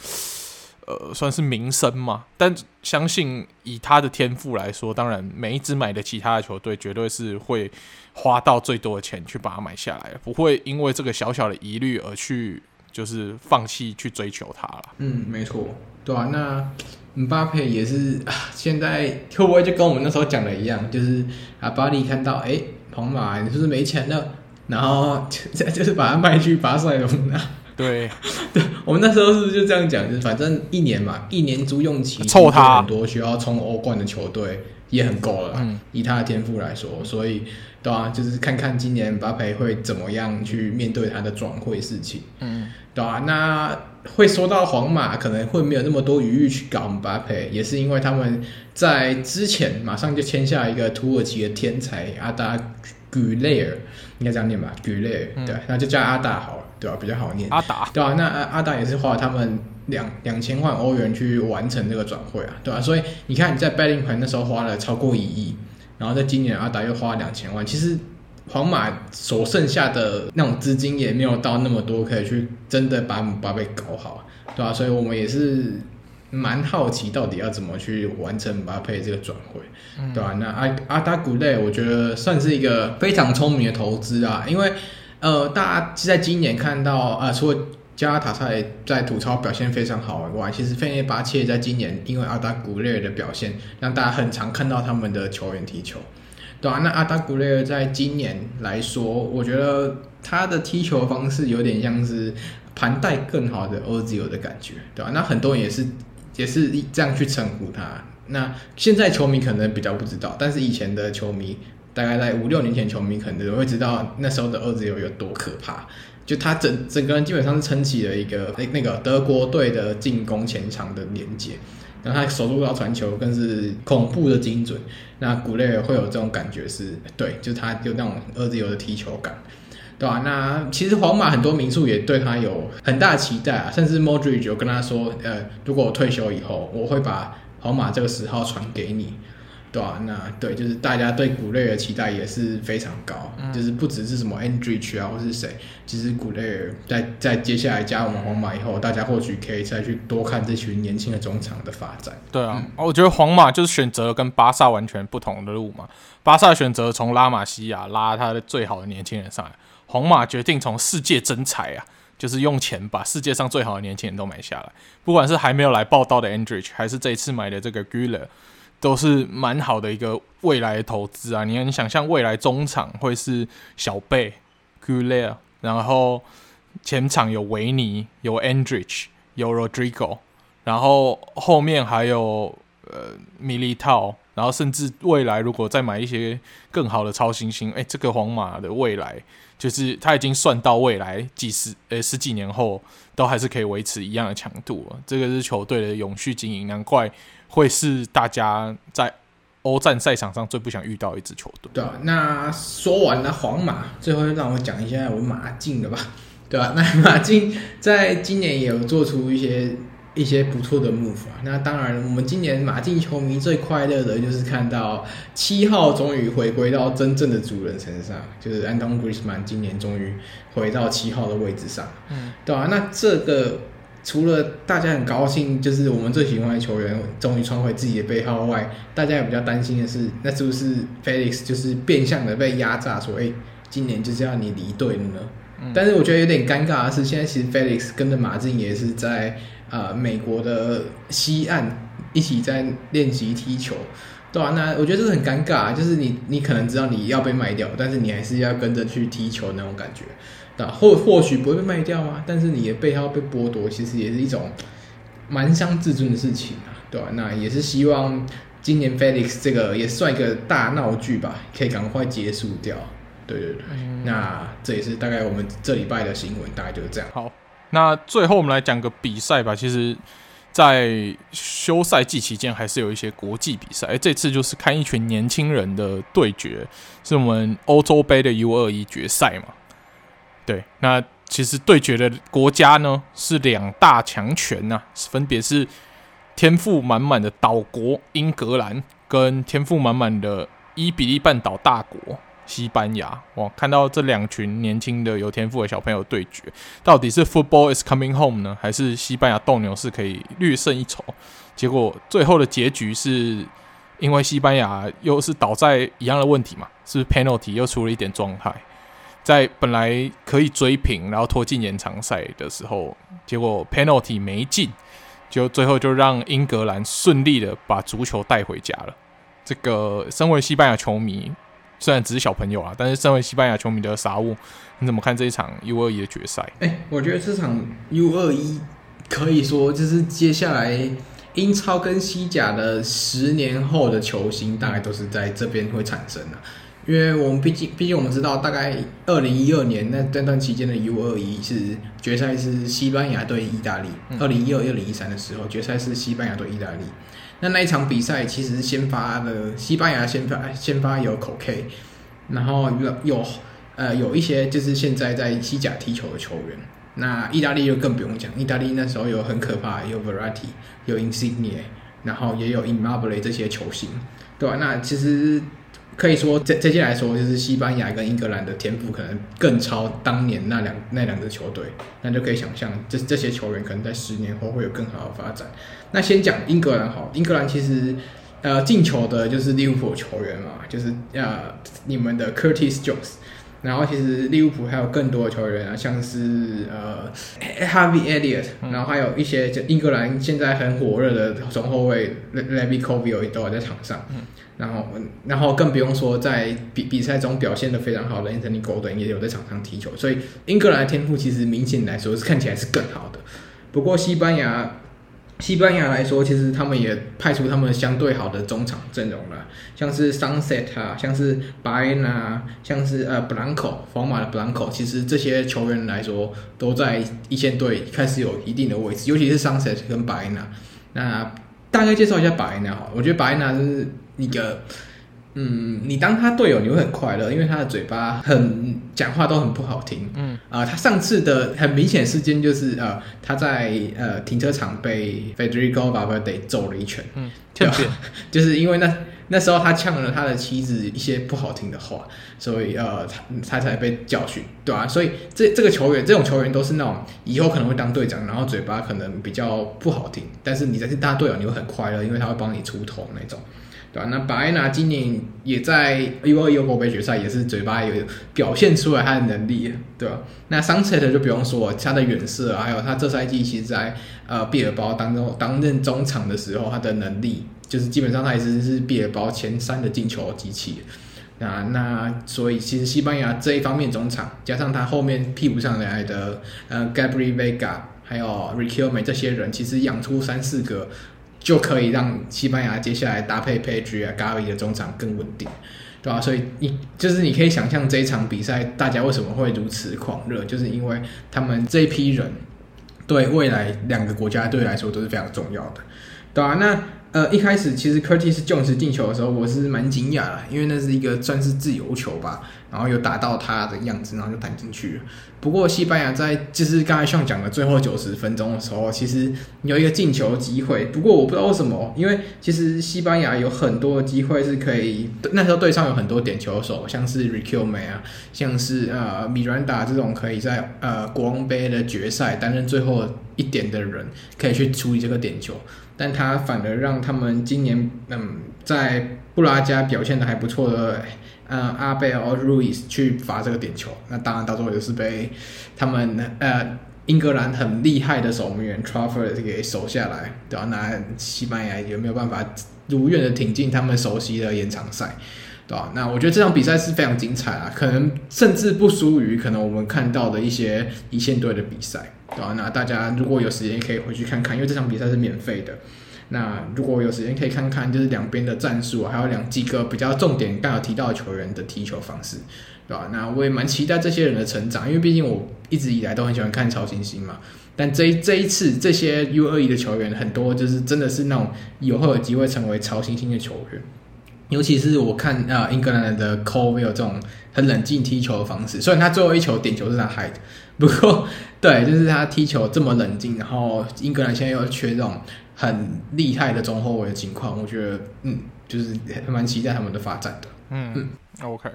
呃，算是名声嘛。但相信以他的天赋来说，当然每一支买的其他的球队绝对是会花到最多的钱去把它买下来，不会因为这个小小的疑虑而去就是放弃去追求他了。嗯，没错，对啊，那。姆巴佩也是啊，现在会不会就跟我们那时候讲的一样，就是啊，巴黎看到哎，皇马你是不是没钱了？然后就就是把他卖去巴塞罗那。对，对，我们那时候是不是就这样讲？就是反正一年嘛，一年租用期凑他很多需要冲欧冠的球队也很够了。嗯，以他的天赋来说，所以对啊，就是看看今年巴佩会怎么样去面对他的转会事情。嗯，对啊，那。会说到皇马可能会没有那么多余裕去搞姆巴佩，也是因为他们在之前马上就签下一个土耳其的天才阿达古雷尔，应该这样念吧？古雷尔，对，那就叫阿达好了，对吧？比较好念。阿达，对啊，那阿阿达也是花了他们两两千万欧元去完成这个转会啊，对吧？所以你看你在贝林盘那时候花了超过一亿，然后在今年阿达又花了两千万，其实。皇马所剩下的那种资金也没有到那么多，可以去真的把姆巴佩搞好，对吧、啊？所以我们也是蛮好奇，到底要怎么去完成姆巴佩这个转会，嗯、对吧、啊？那阿阿达古雷，我觉得算是一个非常聪明的投资啊，因为呃，大家在今年看到呃，除了加拉塔萨雷在土超表现非常好以外，其实费内巴切在今年因为阿达古雷尔的表现，让大家很常看到他们的球员踢球，对啊，那阿达古雷尔在今年来说，我觉得他的踢球方式有点像是盘带更好的欧兹尔的感觉，对吧？那很多人也是也是这样去称呼他。那现在球迷可能比较不知道，但是以前的球迷，大概在五六年前，球迷可能会知道那时候的欧兹尔有多可怕。就他整整个人基本上是撑起了一个那那个德国队的进攻前场的连接，然后他守住到传球更是恐怖的精准。那古雷尔会有这种感觉是，对，就他有那种二自由的踢球感，对吧、啊？那其实皇马很多名宿也对他有很大的期待啊，甚至 Modric 有跟他说，呃，如果我退休以后，我会把皇马这个十号传给你。对啊，那对，就是大家对古雷尔的期待也是非常高，嗯、就是不只是什么 Andrich 啊，或是谁，其实古雷尔在在接下来加我们皇马以后，大家或许可以再去多看这群年轻的中场的发展。对啊，嗯、我觉得皇马就是选择了跟巴萨完全不同的路嘛。巴萨选择从拉玛西亚拉他的最好的年轻人上来，皇马决定从世界征才啊，就是用钱把世界上最好的年轻人都买下来，不管是还没有来报道的 Andrich，还是这一次买的这个 Güler 都是蛮好的一个未来投资啊！你看，你想象未来中场会是小贝、g u l e r 然后前场有维尼、有 Andrich、有 Rodrigo，然后后面还有呃 Militao，然后甚至未来如果再买一些更好的超新星，哎，这个皇马的未来就是他已经算到未来几十呃十几年后都还是可以维持一样的强度。这个是球队的永续经营，难怪。会是大家在欧战赛场上最不想遇到一支球队。对啊，那说完了皇马，最后让我讲一下我马竞的吧。对啊，那马竞在今年也有做出一些一些不错的 move 啊。那当然，我们今年马竞球迷最快乐的就是看到七号终于回归到真正的主人身上，就是 Antoine Griezmann 今年终于回到七号的位置上。嗯，对啊，那这个。除了大家很高兴，就是我们最喜欢的球员终于穿回自己的背号外，大家也比较担心的是，那是不是 Felix 就是变相的被压榨，说，哎，今年就是要你离队了呢？嗯、但是我觉得有点尴尬的是，现在其实 Felix 跟着马竞也是在啊、呃、美国的西岸一起在练习踢球，对啊，那我觉得这是很尴尬，就是你你可能知道你要被卖掉，但是你还是要跟着去踢球那种感觉。那或或许不会被卖掉吗？但是你的背号被剥夺，其实也是一种蛮伤自尊的事情啊，对吧？那也是希望今年 Felix 这个也算一个大闹剧吧，可以赶快结束掉。对对对，嗯、那这也是大概我们这礼拜的新闻，大概就是这样。好，那最后我们来讲个比赛吧。其实，在休赛季期间，还是有一些国际比赛。哎，这次就是看一群年轻人的对决，是我们欧洲杯的 U 二一决赛嘛。对，那其实对决的国家呢是两大强权、啊，分别是天赋满满的岛国英格兰跟天赋满满的伊比利半岛大国西班牙。哇，看到这两群年轻的有天赋的小朋友对决，到底是 Football is coming home 呢，还是西班牙斗牛士可以略胜一筹？结果最后的结局是因为西班牙又是倒在一样的问题嘛，是是 penalty 又出了一点状态？在本来可以追平，然后拖进延长赛的时候，结果 penalty 没进，就最后就让英格兰顺利的把足球带回家了。这个身为西班牙球迷，虽然只是小朋友啊，但是身为西班牙球迷的傻物，你怎么看这一场 U 二一的决赛？哎，我觉得这场 U 二一可以说就是接下来英超跟西甲的十年后的球星，大概都是在这边会产生的。因为我们毕竟，毕竟我们知道，大概二零一二年那那段期间的 U 二一是决赛是西班牙对意大利，二零一二、二零一三的时候决赛是西班牙对意大利。那那一场比赛其实先发的西班牙先发先发有口 K，然后有有呃有一些就是现在在西甲踢球的球员。那意大利就更不用讲，意大利那时候有很可怕，有 Verratti，有 Insigne，然后也有 Immobile 这些球星，对吧？那其实。可以说，这这些来说，就是西班牙跟英格兰的天赋可能更超当年那两那两支球队，那就可以想象，这这些球员可能在十年后会有更好的发展。那先讲英格兰好，英格兰其实呃进球的就是利物浦球员嘛，就是呃你们的 Curtis Jones，然后其实利物浦还有更多的球员啊，像是呃 Harvey Elliott，然后还有一些就英格兰现在很火热的中后卫 Levi Colwill 都在场上。然后，然后更不用说在比比赛中表现的非常好的 Anthony Gordon 也有在场上踢球，所以英格兰的天赋其实明显来说是看起来是更好的。不过西班牙，西班牙来说，其实他们也派出他们相对好的中场阵容了，像是 Sunset 啊，像是 Baena，像是呃 Blanco，皇马的 Blanco，其实这些球员来说都在一线队开始有一定的位置，尤其是 Sunset 跟 Baena。那大概介绍一下 Baena 好，我觉得 Baena 是。一个，嗯，你当他队友你会很快乐，因为他的嘴巴很讲话都很不好听，嗯啊、呃，他上次的很明显事件就是呃他在呃停车场被 Federico Valverde 揍了一拳，嗯，对吧？就是因为那那时候他呛了他的妻子一些不好听的话，所以呃他他才被教训，对吧、啊？所以这这个球员这种球员都是那种以后可能会当队长，然后嘴巴可能比较不好听，但是你在是他队友你会很快乐，因为他会帮你出头那种。对吧？那巴埃纳今年也在 U21 欧国杯决赛，也是嘴巴有表现出来他的能力，对吧？那桑切特就不用说，他的远射，还有他这赛季其实在呃毕尔包当中担任中场的时候，他的能力就是基本上他也是是毕尔包前三的进球机器。那那所以其实西班牙这一方面中场，加上他后面替补上来的呃 Gabriel Vega，还有 Riquelme 这些人，其实养出三四个。就可以让西班牙接下来搭配 Page 啊、Gavi 的中场更稳定，对吧？所以你就是你可以想象这一场比赛大家为什么会如此狂热，就是因为他们这一批人对未来两个国家队来说都是非常重要的，对吧？那呃一开始其实 Curtis Jones 进球的时候，我是蛮惊讶的，因为那是一个算是自由球吧。然后有打到他的样子，然后就弹进去了。不过西班牙在就是刚才像讲的最后九十分钟的时候，其实有一个进球机会。不过我不知道为什么，因为其实西班牙有很多机会是可以，那时候队上有很多点球手，像是 r i q u e m e 啊，像是呃 Miranda 这种可以在呃国王杯的决赛担任最后一点的人，可以去处理这个点球。但他反而让他们今年嗯在布拉加表现的还不错的。呃，阿贝尔·路易斯去罚这个点球，那当然到最后也是被他们呃英格兰很厉害的守门员 Trafford 给守下来，对吧？那西班牙有没有办法如愿的挺进他们熟悉的延长赛，对吧？那我觉得这场比赛是非常精彩啊，可能甚至不输于可能我们看到的一些一线队的比赛，对吧？那大家如果有时间可以回去看看，因为这场比赛是免费的。那如果有时间可以看看，就是两边的战术，还有两几个比较重点刚有提到的球员的踢球方式，对吧？那我也蛮期待这些人的成长，因为毕竟我一直以来都很喜欢看超新星嘛。但这这一次这些 U21 的球员很多就是真的是那种以后有机会成为超新星的球员，尤其是我看啊英格兰的 Colwill 这种很冷静踢球的方式，虽然他最后一球点球是他害的，不过对，就是他踢球这么冷静，然后英格兰现在又缺这种。很厉害的中后卫的情况，我觉得，嗯，就是蛮期待他们的发展的。嗯嗯，OK，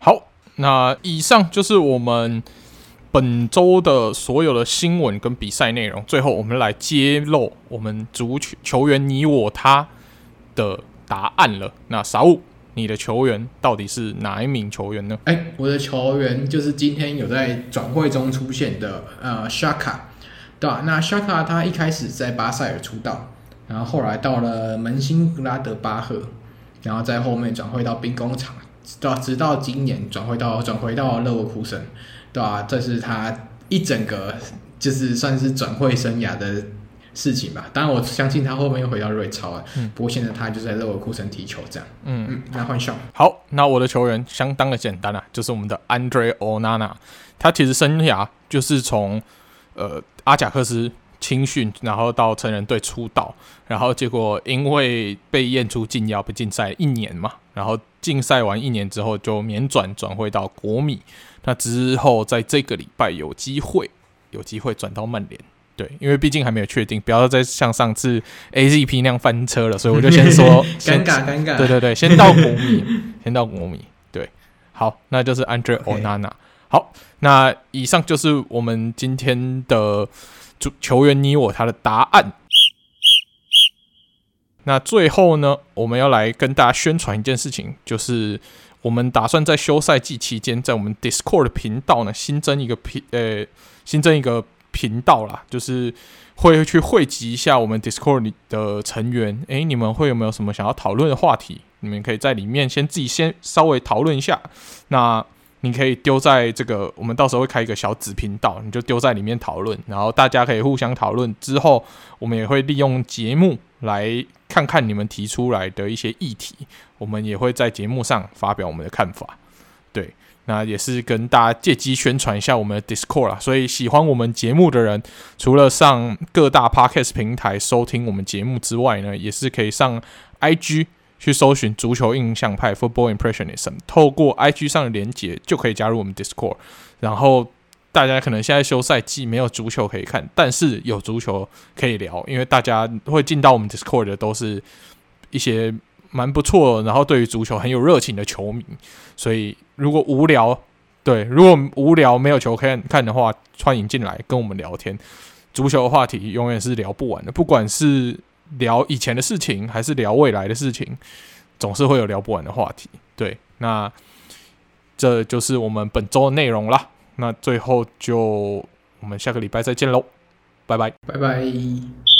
好，那以上就是我们本周的所有的新闻跟比赛内容。最后，我们来揭露我们足球球员你我他的答案了。那沙乌，你的球员到底是哪一名球员呢？哎、我的球员就是今天有在转会中出现的，呃，Shaka，。对啊，那沙卡他一开始在巴塞尔出道，然后后来到了门兴格拉德巴赫，然后在后面转会到兵工厂，对，直到今年转会到转回到勒沃库森，对啊，这是他一整个就是算是转会生涯的事情吧。当然我相信他后面又回到瑞超了，嗯，不过现在他就在勒沃库森踢球这样。嗯嗯，那换上。好，那我的球员相当的简单啊，就是我们的 Andre Onana，他其实生涯就是从呃。阿贾克斯青训，然后到成人队出道，然后结果因为被验出禁药，被禁赛一年嘛，然后禁赛完一年之后就免转转会到国米，那之后在这个礼拜有机会有机会转到曼联，对，因为毕竟还没有确定，不要再像上次 AZP 那样翻车了，所以我就先说 尴尬尴尬，对对对，先到国米，先到国米，对，好，那就是 Andre Onana。好，那以上就是我们今天的主球员你我他的答案。那最后呢，我们要来跟大家宣传一件事情，就是我们打算在休赛季期间，在我们 Discord 频道呢新增一个频呃新增一个频道啦，就是会去汇集一下我们 Discord 里的成员。诶，你们会有没有什么想要讨论的话题？你们可以在里面先自己先稍微讨论一下。那你可以丢在这个，我们到时候会开一个小子频道，你就丢在里面讨论，然后大家可以互相讨论。之后我们也会利用节目来看看你们提出来的一些议题，我们也会在节目上发表我们的看法。对，那也是跟大家借机宣传一下我们的 Discord 啦。所以喜欢我们节目的人，除了上各大 Podcast 平台收听我们节目之外呢，也是可以上 IG。去搜寻足球印象派 （Football Impressionism），透过 IG 上的连接就可以加入我们 Discord。然后大家可能现在休赛季没有足球可以看，但是有足球可以聊，因为大家会进到我们 Discord 的都是一些蛮不错，然后对于足球很有热情的球迷。所以如果无聊，对，如果无聊没有球看看的话，欢迎进来跟我们聊天。足球的话题永远是聊不完的，不管是。聊以前的事情，还是聊未来的事情，总是会有聊不完的话题。对，那这就是我们本周的内容啦。那最后就我们下个礼拜再见喽，拜拜，拜拜。